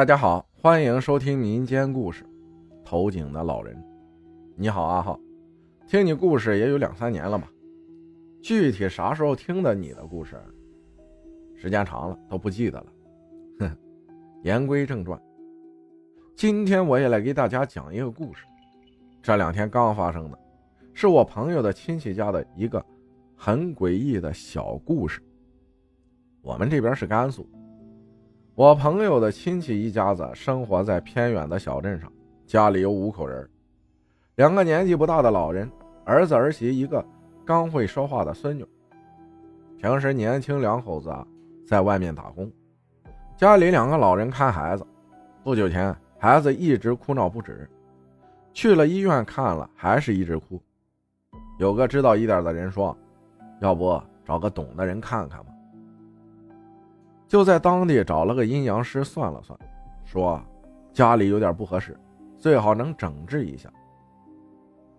大家好，欢迎收听民间故事。投井的老人，你好，阿浩，听你故事也有两三年了吧？具体啥时候听的你的故事？时间长了都不记得了。哼，言归正传，今天我也来给大家讲一个故事。这两天刚发生的，是我朋友的亲戚家的一个很诡异的小故事。我们这边是甘肃。我朋友的亲戚一家子生活在偏远的小镇上，家里有五口人，两个年纪不大的老人，儿子儿媳一个刚会说话的孙女。平时年轻两口子啊，在外面打工，家里两个老人看孩子。不久前，孩子一直哭闹不止，去了医院看了，还是一直哭。有个知道一点的人说：“要不找个懂的人看看吧。”就在当地找了个阴阳师算了算，说家里有点不合适，最好能整治一下。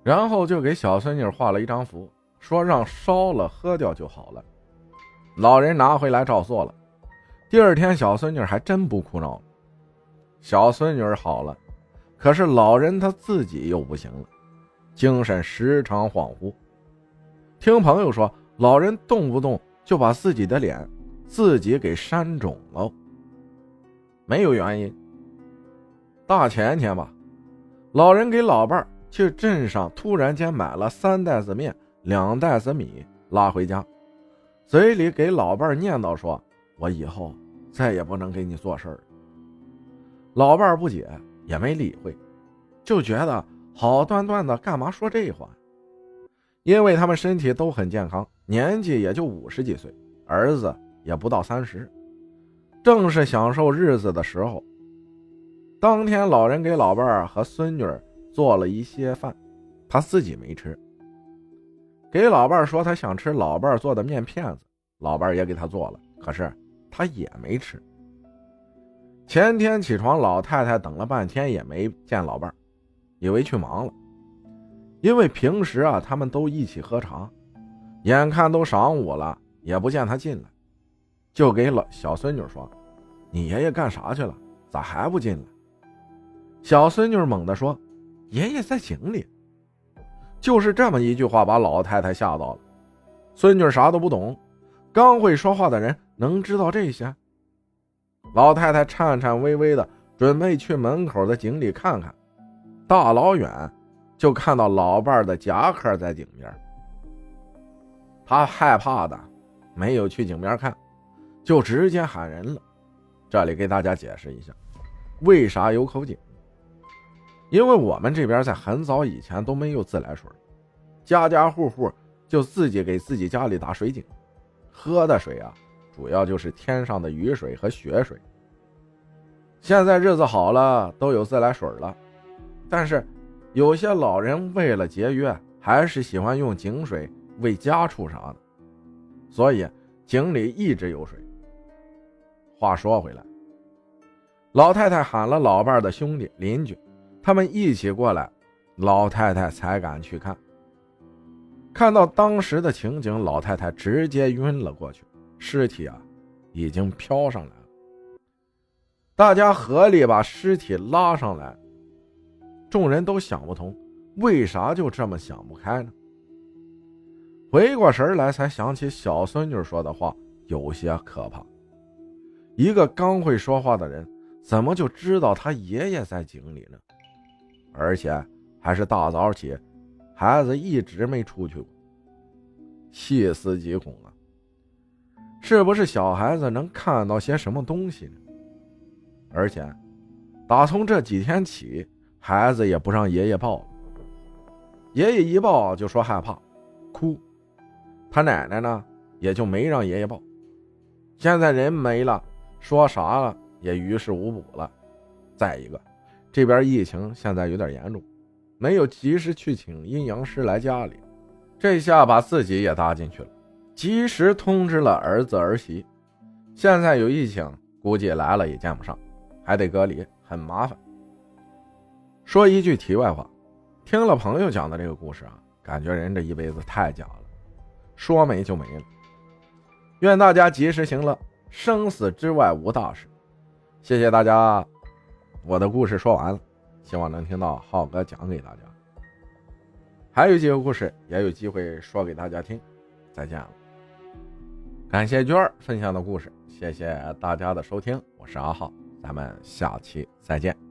然后就给小孙女画了一张符，说让烧了喝掉就好了。老人拿回来照做了，第二天小孙女还真不哭闹了。小孙女好了，可是老人他自己又不行了，精神时常恍惚。听朋友说，老人动不动就把自己的脸。自己给扇肿了，没有原因。大前天吧，老人给老伴儿去镇上突然间买了三袋子面、两袋子米拉回家，嘴里给老伴儿念叨说：“我以后再也不能给你做事儿。”老伴儿不解，也没理会，就觉得好端端的干嘛说这话？因为他们身体都很健康，年纪也就五十几岁，儿子。也不到三十，正是享受日子的时候。当天，老人给老伴儿和孙女做了一些饭，他自己没吃。给老伴儿说他想吃老伴儿做的面片子，老伴儿也给他做了，可是他也没吃。前天起床，老太太等了半天也没见老伴儿，以为去忙了。因为平时啊，他们都一起喝茶，眼看都晌午了，也不见他进来。就给了小孙女说：“你爷爷干啥去了？咋还不进来？”小孙女猛地说：“爷爷在井里。”就是这么一句话，把老太太吓到了。孙女啥都不懂，刚会说话的人能知道这些？老太太颤颤巍巍的准备去门口的井里看看，大老远就看到老伴的夹克在井边。她害怕的没有去井边看。就直接喊人了。这里给大家解释一下，为啥有口井？因为我们这边在很早以前都没有自来水，家家户户就自己给自己家里打水井，喝的水啊，主要就是天上的雨水和雪水。现在日子好了，都有自来水了，但是有些老人为了节约，还是喜欢用井水喂家畜啥的，所以井里一直有水。话说回来，老太太喊了老伴的兄弟邻居，他们一起过来，老太太才敢去看。看到当时的情景，老太太直接晕了过去，尸体啊，已经飘上来了。大家合力把尸体拉上来，众人都想不通，为啥就这么想不开呢？回过神来，才想起小孙女说的话，有些可怕。一个刚会说话的人，怎么就知道他爷爷在井里呢？而且还是大早起，孩子一直没出去过。细思极恐啊！是不是小孩子能看到些什么东西呢？而且，打从这几天起，孩子也不让爷爷抱了。爷爷一抱就说害怕，哭。他奶奶呢，也就没让爷爷抱。现在人没了。说啥了也于事无补了。再一个，这边疫情现在有点严重，没有及时去请阴阳师来家里，这下把自己也搭进去了。及时通知了儿子儿媳，现在有疫情，估计来了也见不上，还得隔离，很麻烦。说一句题外话，听了朋友讲的这个故事啊，感觉人这一辈子太假了，说没就没了。愿大家及时行乐。生死之外无大事，谢谢大家我的故事说完了，希望能听到浩哥讲给大家。还有几个故事也有机会说给大家听。再见了，感谢娟儿分享的故事，谢谢大家的收听，我是阿浩，咱们下期再见。